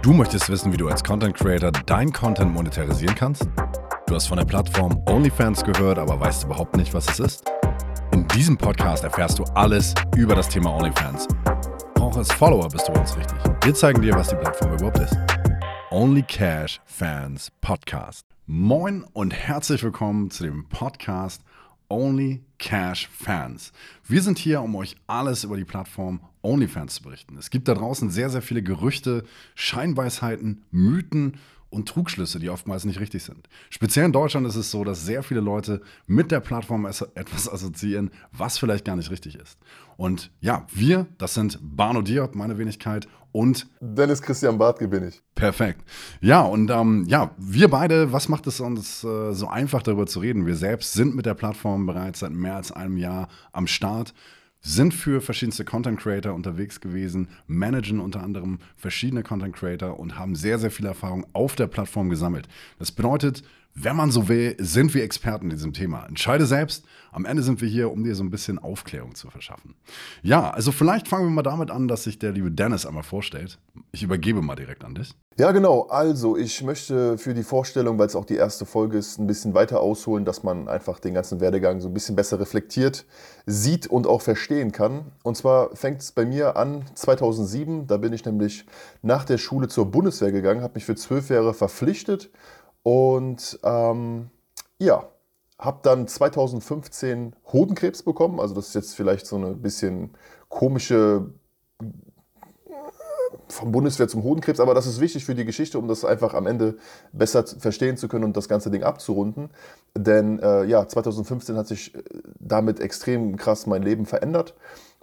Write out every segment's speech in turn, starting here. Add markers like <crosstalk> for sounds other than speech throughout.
Du möchtest wissen, wie du als Content Creator dein Content monetarisieren kannst? Du hast von der Plattform OnlyFans gehört, aber weißt überhaupt nicht, was es ist? In diesem Podcast erfährst du alles über das Thema OnlyFans. Auch als Follower bist du bei uns richtig. Wir zeigen dir, was die Plattform überhaupt ist. Only Cash Fans Podcast. Moin und herzlich willkommen zu dem Podcast Only Cash Fans. Wir sind hier, um euch alles über die Plattform OnlyFans zu berichten. Es gibt da draußen sehr, sehr viele Gerüchte, Scheinweisheiten, Mythen und Trugschlüsse, die oftmals nicht richtig sind. Speziell in Deutschland ist es so, dass sehr viele Leute mit der Plattform <laughs> etwas assoziieren, was vielleicht gar nicht richtig ist. Und ja, wir, das sind Barno Diop, meine Wenigkeit, und Dennis Christian Bartke bin ich. Perfekt. Ja, und ähm, ja, wir beide, was macht es uns äh, so einfach darüber zu reden? Wir selbst sind mit der Plattform bereits seit mehr als einem Jahr am Start sind für verschiedenste Content Creator unterwegs gewesen, managen unter anderem verschiedene Content Creator und haben sehr, sehr viel Erfahrung auf der Plattform gesammelt. Das bedeutet, wenn man so will, sind wir Experten in diesem Thema. Entscheide selbst. Am Ende sind wir hier, um dir so ein bisschen Aufklärung zu verschaffen. Ja, also vielleicht fangen wir mal damit an, dass sich der liebe Dennis einmal vorstellt. Ich übergebe mal direkt an dich. Ja, genau. Also, ich möchte für die Vorstellung, weil es auch die erste Folge ist, ein bisschen weiter ausholen, dass man einfach den ganzen Werdegang so ein bisschen besser reflektiert, sieht und auch verstehen kann. Und zwar fängt es bei mir an 2007. Da bin ich nämlich nach der Schule zur Bundeswehr gegangen, habe mich für zwölf Jahre verpflichtet und ähm, ja, habe dann 2015 Hodenkrebs bekommen. Also das ist jetzt vielleicht so eine bisschen komische vom Bundeswehr zum Hodenkrebs, aber das ist wichtig für die Geschichte, um das einfach am Ende besser verstehen zu können und das ganze Ding abzurunden. Denn äh, ja, 2015 hat sich äh, damit extrem krass mein Leben verändert.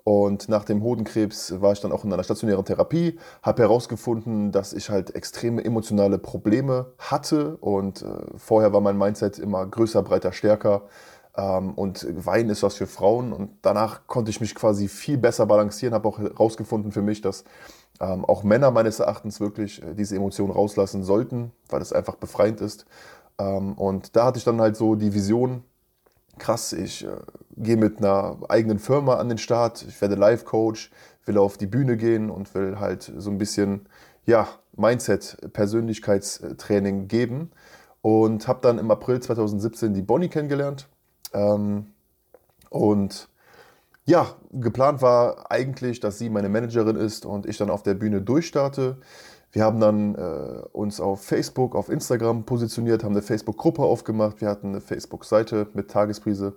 Und nach dem Hodenkrebs war ich dann auch in einer stationären Therapie, habe herausgefunden, dass ich halt extreme emotionale Probleme hatte. Und äh, vorher war mein Mindset immer größer, breiter, stärker. Ähm, und Wein ist was für Frauen. Und danach konnte ich mich quasi viel besser balancieren, habe auch herausgefunden für mich, dass ähm, auch Männer meines Erachtens wirklich äh, diese Emotionen rauslassen sollten, weil es einfach befreiend ist. Ähm, und da hatte ich dann halt so die Vision, krass, ich äh, gehe mit einer eigenen Firma an den Start, ich werde Live-Coach, will auf die Bühne gehen und will halt so ein bisschen, ja, Mindset, Persönlichkeitstraining geben. Und habe dann im April 2017 die Bonnie kennengelernt. Ähm, und ja, geplant war eigentlich, dass sie meine Managerin ist und ich dann auf der Bühne durchstarte. Wir haben dann äh, uns auf Facebook, auf Instagram positioniert, haben eine Facebook-Gruppe aufgemacht, wir hatten eine Facebook-Seite mit Tagesprise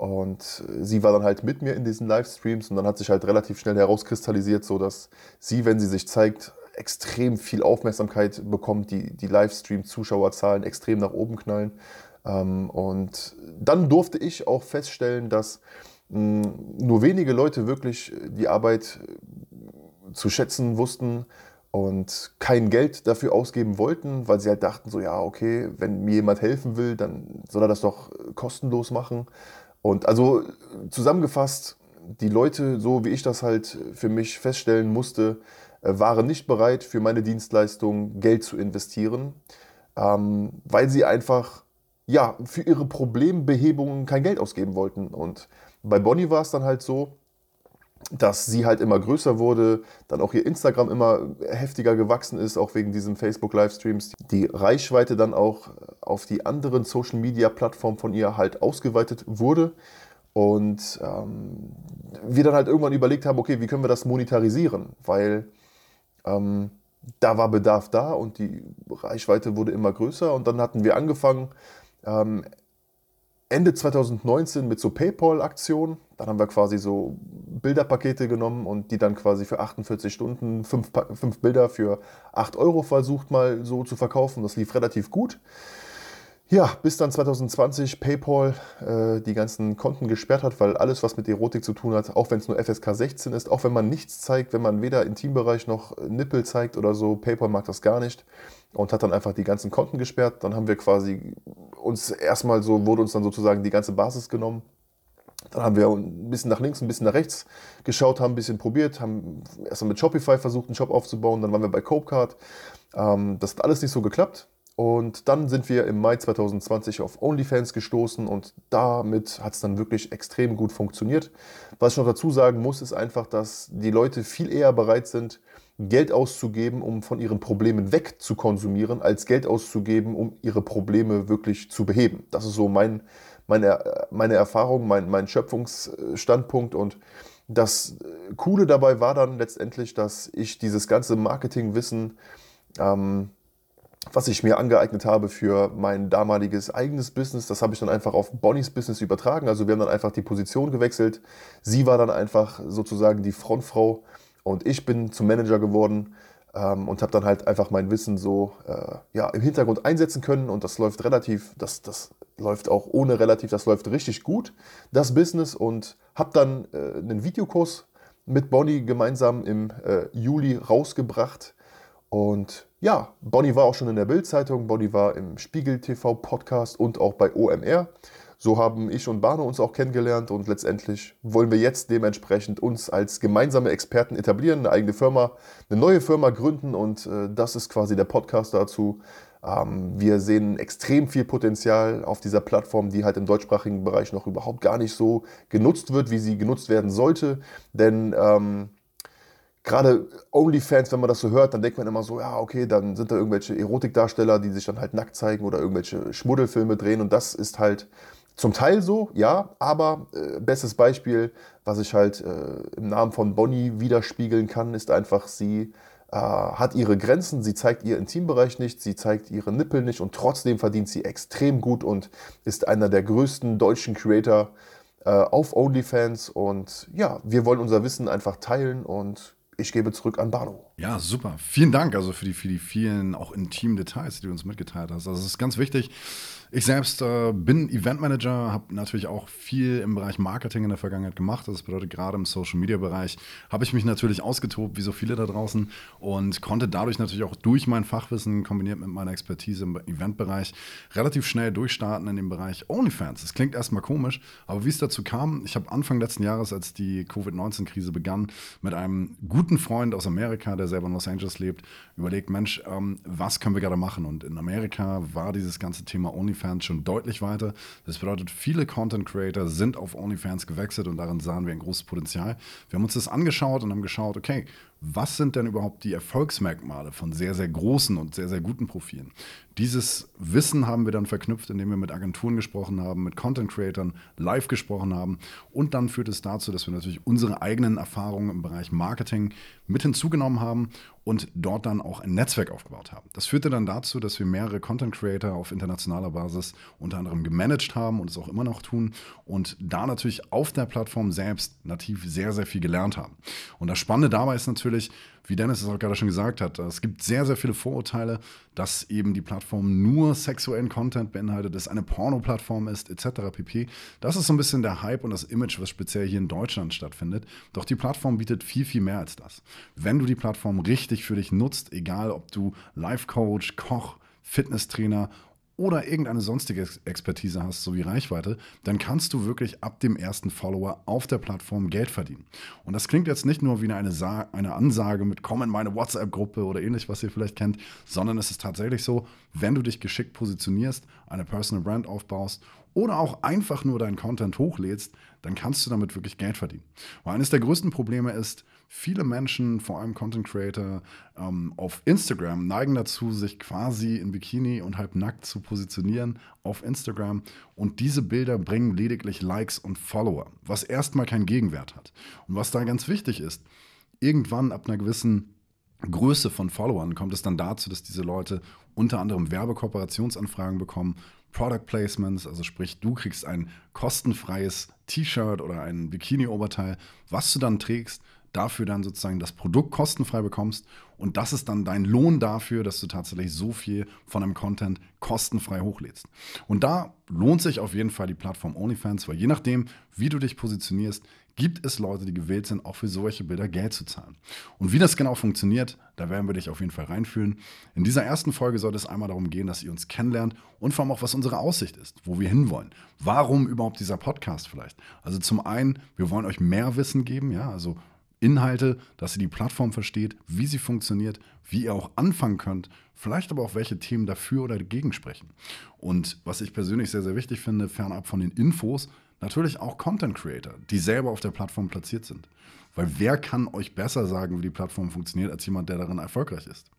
und sie war dann halt mit mir in diesen Livestreams. Und dann hat sich halt relativ schnell herauskristallisiert, so dass sie, wenn sie sich zeigt, extrem viel Aufmerksamkeit bekommt, die, die Livestream-Zuschauerzahlen extrem nach oben knallen. Ähm, und dann durfte ich auch feststellen, dass mh, nur wenige Leute wirklich die Arbeit zu schätzen wussten, und kein Geld dafür ausgeben wollten, weil sie halt dachten, so ja, okay, wenn mir jemand helfen will, dann soll er das doch kostenlos machen. Und also zusammengefasst, die Leute, so wie ich das halt für mich feststellen musste, äh, waren nicht bereit, für meine Dienstleistung Geld zu investieren, ähm, weil sie einfach ja, für ihre Problembehebungen kein Geld ausgeben wollten. Und bei Bonnie war es dann halt so, dass sie halt immer größer wurde, dann auch ihr Instagram immer heftiger gewachsen ist, auch wegen diesen Facebook-Livestreams. Die Reichweite dann auch auf die anderen Social-Media-Plattformen von ihr halt ausgeweitet wurde. Und ähm, wir dann halt irgendwann überlegt haben, okay, wie können wir das monetarisieren? Weil ähm, da war Bedarf da und die Reichweite wurde immer größer. Und dann hatten wir angefangen, ähm, Ende 2019 mit so PayPal-Aktionen. Dann haben wir quasi so Bilderpakete genommen und die dann quasi für 48 Stunden fünf, fünf Bilder für 8 Euro versucht mal so zu verkaufen. Das lief relativ gut. Ja, bis dann 2020 PayPal äh, die ganzen Konten gesperrt hat, weil alles, was mit Erotik zu tun hat, auch wenn es nur FSK 16 ist, auch wenn man nichts zeigt, wenn man weder im Teambereich noch Nippel zeigt oder so, PayPal mag das gar nicht und hat dann einfach die ganzen Konten gesperrt. Dann haben wir quasi uns erstmal so, wurde uns dann sozusagen die ganze Basis genommen. Dann haben wir ein bisschen nach links, ein bisschen nach rechts geschaut, haben ein bisschen probiert, haben erstmal mit Shopify versucht, einen Shop aufzubauen. Dann waren wir bei Copecard. Ähm, das hat alles nicht so geklappt. Und dann sind wir im Mai 2020 auf OnlyFans gestoßen und damit hat es dann wirklich extrem gut funktioniert. Was ich noch dazu sagen muss, ist einfach, dass die Leute viel eher bereit sind, Geld auszugeben, um von ihren Problemen weg zu konsumieren, als Geld auszugeben, um ihre Probleme wirklich zu beheben. Das ist so mein, meine, meine Erfahrung, mein, mein Schöpfungsstandpunkt und das Coole dabei war dann letztendlich, dass ich dieses ganze Marketingwissen ähm, was ich mir angeeignet habe für mein damaliges eigenes Business. Das habe ich dann einfach auf Bonnys Business übertragen. Also wir haben dann einfach die Position gewechselt. Sie war dann einfach sozusagen die Frontfrau und ich bin zum Manager geworden ähm, und habe dann halt einfach mein Wissen so äh, ja, im Hintergrund einsetzen können. Und das läuft relativ, das, das läuft auch ohne relativ, das läuft richtig gut, das Business. Und habe dann äh, einen Videokurs mit Bonnie gemeinsam im äh, Juli rausgebracht. Und ja, Bonnie war auch schon in der Bild-Zeitung, Bonnie war im Spiegel TV Podcast und auch bei OMR. So haben ich und Barno uns auch kennengelernt und letztendlich wollen wir jetzt dementsprechend uns als gemeinsame Experten etablieren, eine eigene Firma, eine neue Firma gründen und äh, das ist quasi der Podcast dazu. Ähm, wir sehen extrem viel Potenzial auf dieser Plattform, die halt im deutschsprachigen Bereich noch überhaupt gar nicht so genutzt wird, wie sie genutzt werden sollte, denn ähm, gerade OnlyFans, wenn man das so hört, dann denkt man immer so, ja, okay, dann sind da irgendwelche Erotikdarsteller, die sich dann halt nackt zeigen oder irgendwelche Schmuddelfilme drehen und das ist halt zum Teil so, ja, aber äh, bestes Beispiel, was ich halt äh, im Namen von Bonnie widerspiegeln kann, ist einfach, sie äh, hat ihre Grenzen, sie zeigt ihr Intimbereich nicht, sie zeigt ihre Nippel nicht und trotzdem verdient sie extrem gut und ist einer der größten deutschen Creator äh, auf OnlyFans und ja, wir wollen unser Wissen einfach teilen und ich gebe zurück an Barno. Ja, super. Vielen Dank also für die, für die vielen auch intimen Details, die du uns mitgeteilt hast. Also es ist ganz wichtig, ich selbst äh, bin Eventmanager, habe natürlich auch viel im Bereich Marketing in der Vergangenheit gemacht. Das bedeutet, gerade im Social-Media-Bereich habe ich mich natürlich ausgetobt, wie so viele da draußen, und konnte dadurch natürlich auch durch mein Fachwissen kombiniert mit meiner Expertise im Eventbereich relativ schnell durchstarten in dem Bereich OnlyFans. Das klingt erstmal komisch, aber wie es dazu kam, ich habe Anfang letzten Jahres, als die Covid-19-Krise begann, mit einem guten Freund aus Amerika, der selber in Los Angeles lebt, überlegt, Mensch, ähm, was können wir gerade machen? Und in Amerika war dieses ganze Thema OnlyFans OnlyFans schon deutlich weiter. Das bedeutet, viele Content Creator sind auf OnlyFans gewechselt und darin sahen wir ein großes Potenzial. Wir haben uns das angeschaut und haben geschaut, okay, was sind denn überhaupt die Erfolgsmerkmale von sehr, sehr großen und sehr, sehr guten Profilen? Dieses Wissen haben wir dann verknüpft, indem wir mit Agenturen gesprochen haben, mit Content-Creatern live gesprochen haben. Und dann führt es dazu, dass wir natürlich unsere eigenen Erfahrungen im Bereich Marketing mit hinzugenommen haben und dort dann auch ein Netzwerk aufgebaut haben. Das führte dann dazu, dass wir mehrere Content-Creator auf internationaler Basis unter anderem gemanagt haben und es auch immer noch tun und da natürlich auf der Plattform selbst nativ sehr, sehr viel gelernt haben. Und das Spannende dabei ist natürlich, natürlich, wie Dennis es auch gerade schon gesagt hat, es gibt sehr, sehr viele Vorurteile, dass eben die Plattform nur sexuellen Content beinhaltet, dass eine Porno-Plattform ist, etc. pp. Das ist so ein bisschen der Hype und das Image, was speziell hier in Deutschland stattfindet. Doch die Plattform bietet viel, viel mehr als das. Wenn du die Plattform richtig für dich nutzt, egal ob du Life-Coach, Koch, Fitnesstrainer oder irgendeine sonstige Expertise hast, sowie Reichweite, dann kannst du wirklich ab dem ersten Follower auf der Plattform Geld verdienen. Und das klingt jetzt nicht nur wie eine, eine Ansage mit komm in meine WhatsApp-Gruppe oder ähnlich, was ihr vielleicht kennt, sondern es ist tatsächlich so, wenn du dich geschickt positionierst, eine Personal Brand aufbaust oder auch einfach nur deinen Content hochlädst, dann kannst du damit wirklich Geld verdienen. Weil eines der größten Probleme ist, viele Menschen, vor allem Content Creator ähm, auf Instagram, neigen dazu, sich quasi in Bikini und halb nackt zu positionieren auf Instagram. Und diese Bilder bringen lediglich Likes und Follower, was erstmal keinen Gegenwert hat. Und was da ganz wichtig ist, irgendwann ab einer gewissen Größe von Followern kommt es dann dazu, dass diese Leute unter anderem Werbekooperationsanfragen bekommen Product Placements, also sprich, du kriegst ein kostenfreies T-Shirt oder ein Bikini-Oberteil, was du dann trägst, dafür dann sozusagen das Produkt kostenfrei bekommst und das ist dann dein Lohn dafür, dass du tatsächlich so viel von einem Content kostenfrei hochlädst. Und da lohnt sich auf jeden Fall die Plattform OnlyFans, weil je nachdem, wie du dich positionierst, gibt es Leute, die gewillt sind, auch für solche Bilder Geld zu zahlen. Und wie das genau funktioniert, da werden wir dich auf jeden Fall reinführen. In dieser ersten Folge soll es einmal darum gehen, dass ihr uns kennenlernt und vor allem auch, was unsere Aussicht ist, wo wir hinwollen. Warum überhaupt dieser Podcast vielleicht? Also zum einen, wir wollen euch mehr Wissen geben, ja, also Inhalte, dass ihr die Plattform versteht, wie sie funktioniert, wie ihr auch anfangen könnt, vielleicht aber auch welche Themen dafür oder dagegen sprechen. Und was ich persönlich sehr, sehr wichtig finde, fernab von den Infos, natürlich auch Content Creator, die selber auf der Plattform platziert sind. Weil wer kann euch besser sagen, wie die Plattform funktioniert, als jemand, der darin erfolgreich ist?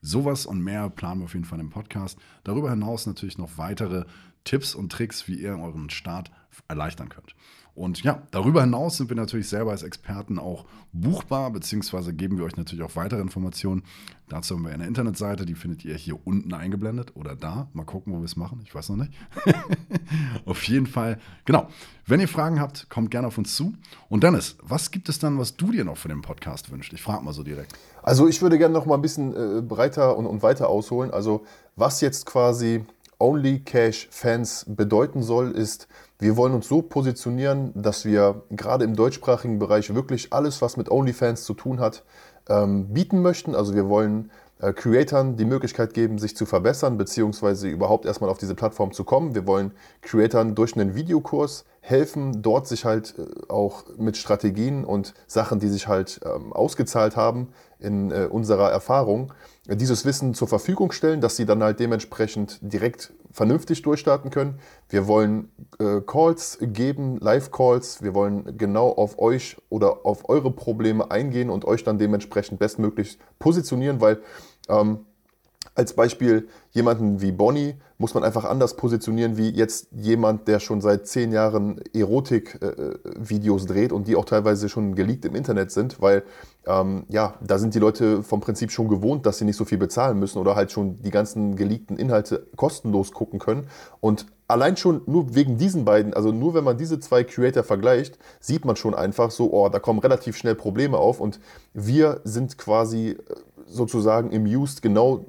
Sowas und mehr planen wir auf jeden Fall im Podcast. Darüber hinaus natürlich noch weitere Tipps und Tricks, wie ihr euren Start erleichtern könnt. Und ja, darüber hinaus sind wir natürlich selber als Experten auch buchbar, beziehungsweise geben wir euch natürlich auch weitere Informationen. Dazu haben wir eine Internetseite, die findet ihr hier unten eingeblendet oder da. Mal gucken, wo wir es machen. Ich weiß noch nicht. <laughs> auf jeden Fall, genau. Wenn ihr Fragen habt, kommt gerne auf uns zu. Und Dennis, was gibt es dann, was du dir noch für den Podcast wünschst? Ich frage mal so direkt. Also ich würde gerne noch mal ein bisschen äh, breiter und, und weiter ausholen. Also was jetzt quasi Only Cash Fans bedeuten soll, ist, wir wollen uns so positionieren, dass wir gerade im deutschsprachigen Bereich wirklich alles, was mit OnlyFans zu tun hat, ähm, bieten möchten. Also wir wollen äh, Creatoren die Möglichkeit geben, sich zu verbessern, beziehungsweise überhaupt erstmal auf diese Plattform zu kommen. Wir wollen Creatoren durch einen Videokurs helfen, dort sich halt äh, auch mit Strategien und Sachen, die sich halt ähm, ausgezahlt haben in äh, unserer Erfahrung, dieses Wissen zur Verfügung stellen, dass sie dann halt dementsprechend direkt vernünftig durchstarten können. Wir wollen äh, Calls geben, Live-Calls. Wir wollen genau auf euch oder auf eure Probleme eingehen und euch dann dementsprechend bestmöglich positionieren, weil ähm, als Beispiel jemanden wie Bonnie muss man einfach anders positionieren wie jetzt jemand, der schon seit zehn Jahren Erotik-Videos äh, dreht und die auch teilweise schon geleakt im Internet sind, weil ähm, ja, da sind die Leute vom Prinzip schon gewohnt, dass sie nicht so viel bezahlen müssen oder halt schon die ganzen geleakten Inhalte kostenlos gucken können. Und allein schon nur wegen diesen beiden, also nur wenn man diese zwei Creator vergleicht, sieht man schon einfach so, oh, da kommen relativ schnell Probleme auf und wir sind quasi äh, sozusagen amused genau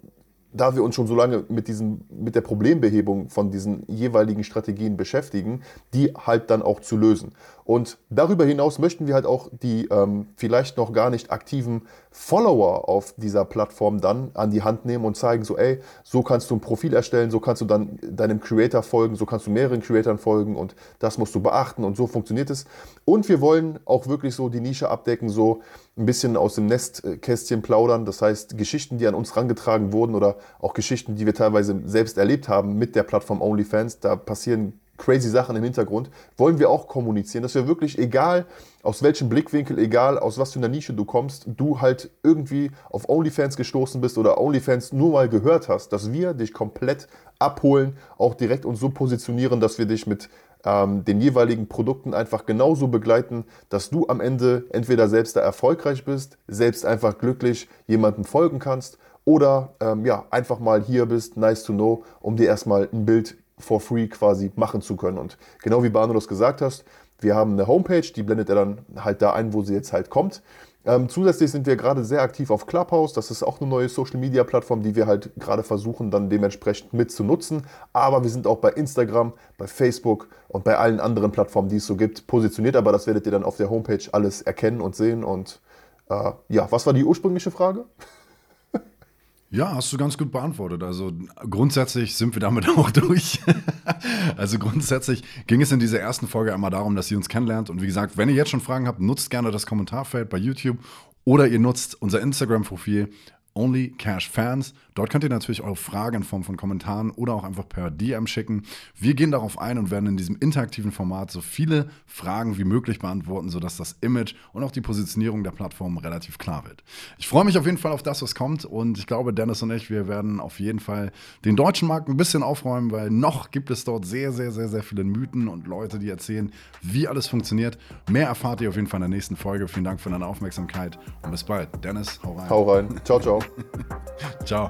da wir uns schon so lange mit, diesen, mit der Problembehebung von diesen jeweiligen Strategien beschäftigen, die halt dann auch zu lösen. Und darüber hinaus möchten wir halt auch die ähm, vielleicht noch gar nicht aktiven Follower auf dieser Plattform dann an die Hand nehmen und zeigen, so, ey, so kannst du ein Profil erstellen, so kannst du dann deinem Creator folgen, so kannst du mehreren Creatoren folgen und das musst du beachten und so funktioniert es. Und wir wollen auch wirklich so die Nische abdecken, so ein bisschen aus dem Nestkästchen plaudern. Das heißt, Geschichten, die an uns rangetragen wurden oder auch Geschichten, die wir teilweise selbst erlebt haben mit der Plattform OnlyFans, da passieren crazy Sachen im Hintergrund, wollen wir auch kommunizieren, dass wir wirklich, egal aus welchem Blickwinkel, egal aus was für einer Nische du kommst, du halt irgendwie auf OnlyFans gestoßen bist oder OnlyFans nur mal gehört hast, dass wir dich komplett abholen, auch direkt uns so positionieren, dass wir dich mit ähm, den jeweiligen Produkten einfach genauso begleiten, dass du am Ende entweder selbst da erfolgreich bist, selbst einfach glücklich jemandem folgen kannst oder ähm, ja, einfach mal hier bist, nice to know, um dir erstmal ein Bild for free quasi machen zu können. Und genau wie Bano das gesagt hast, wir haben eine Homepage, die blendet er dann halt da ein, wo sie jetzt halt kommt. Ähm, zusätzlich sind wir gerade sehr aktiv auf Clubhouse. Das ist auch eine neue Social-Media-Plattform, die wir halt gerade versuchen, dann dementsprechend mit zu nutzen. Aber wir sind auch bei Instagram, bei Facebook und bei allen anderen Plattformen, die es so gibt, positioniert. Aber das werdet ihr dann auf der Homepage alles erkennen und sehen. Und äh, ja, was war die ursprüngliche Frage? Ja, hast du ganz gut beantwortet. Also grundsätzlich sind wir damit <laughs> auch durch. also grundsätzlich ging es in dieser ersten Folge einmal darum, dass ihr uns kennenlernt. Und wie gesagt, wenn ihr jetzt schon Fragen habt, nutzt gerne das Kommentarfeld bei YouTube oder ihr nutzt unser Instagram-Profil Only Cash Fans. Dort könnt ihr natürlich eure Fragen in Form von Kommentaren oder auch einfach per DM schicken. Wir gehen darauf ein und werden in diesem interaktiven Format so viele Fragen wie möglich beantworten, sodass das Image und auch die Positionierung der Plattform relativ klar wird. Ich freue mich auf jeden Fall auf das, was kommt und ich glaube, Dennis und ich, wir werden auf jeden Fall den deutschen Markt ein bisschen aufräumen, weil noch gibt es dort sehr, sehr, sehr, sehr viele Mythen und Leute, die erzählen, wie alles funktioniert. Mehr erfahrt ihr auf jeden Fall in der nächsten Folge. Vielen Dank für deine Aufmerksamkeit und bis bald. Dennis, hau rein. Hau rein. Ciao, ciao. <laughs> Ciao.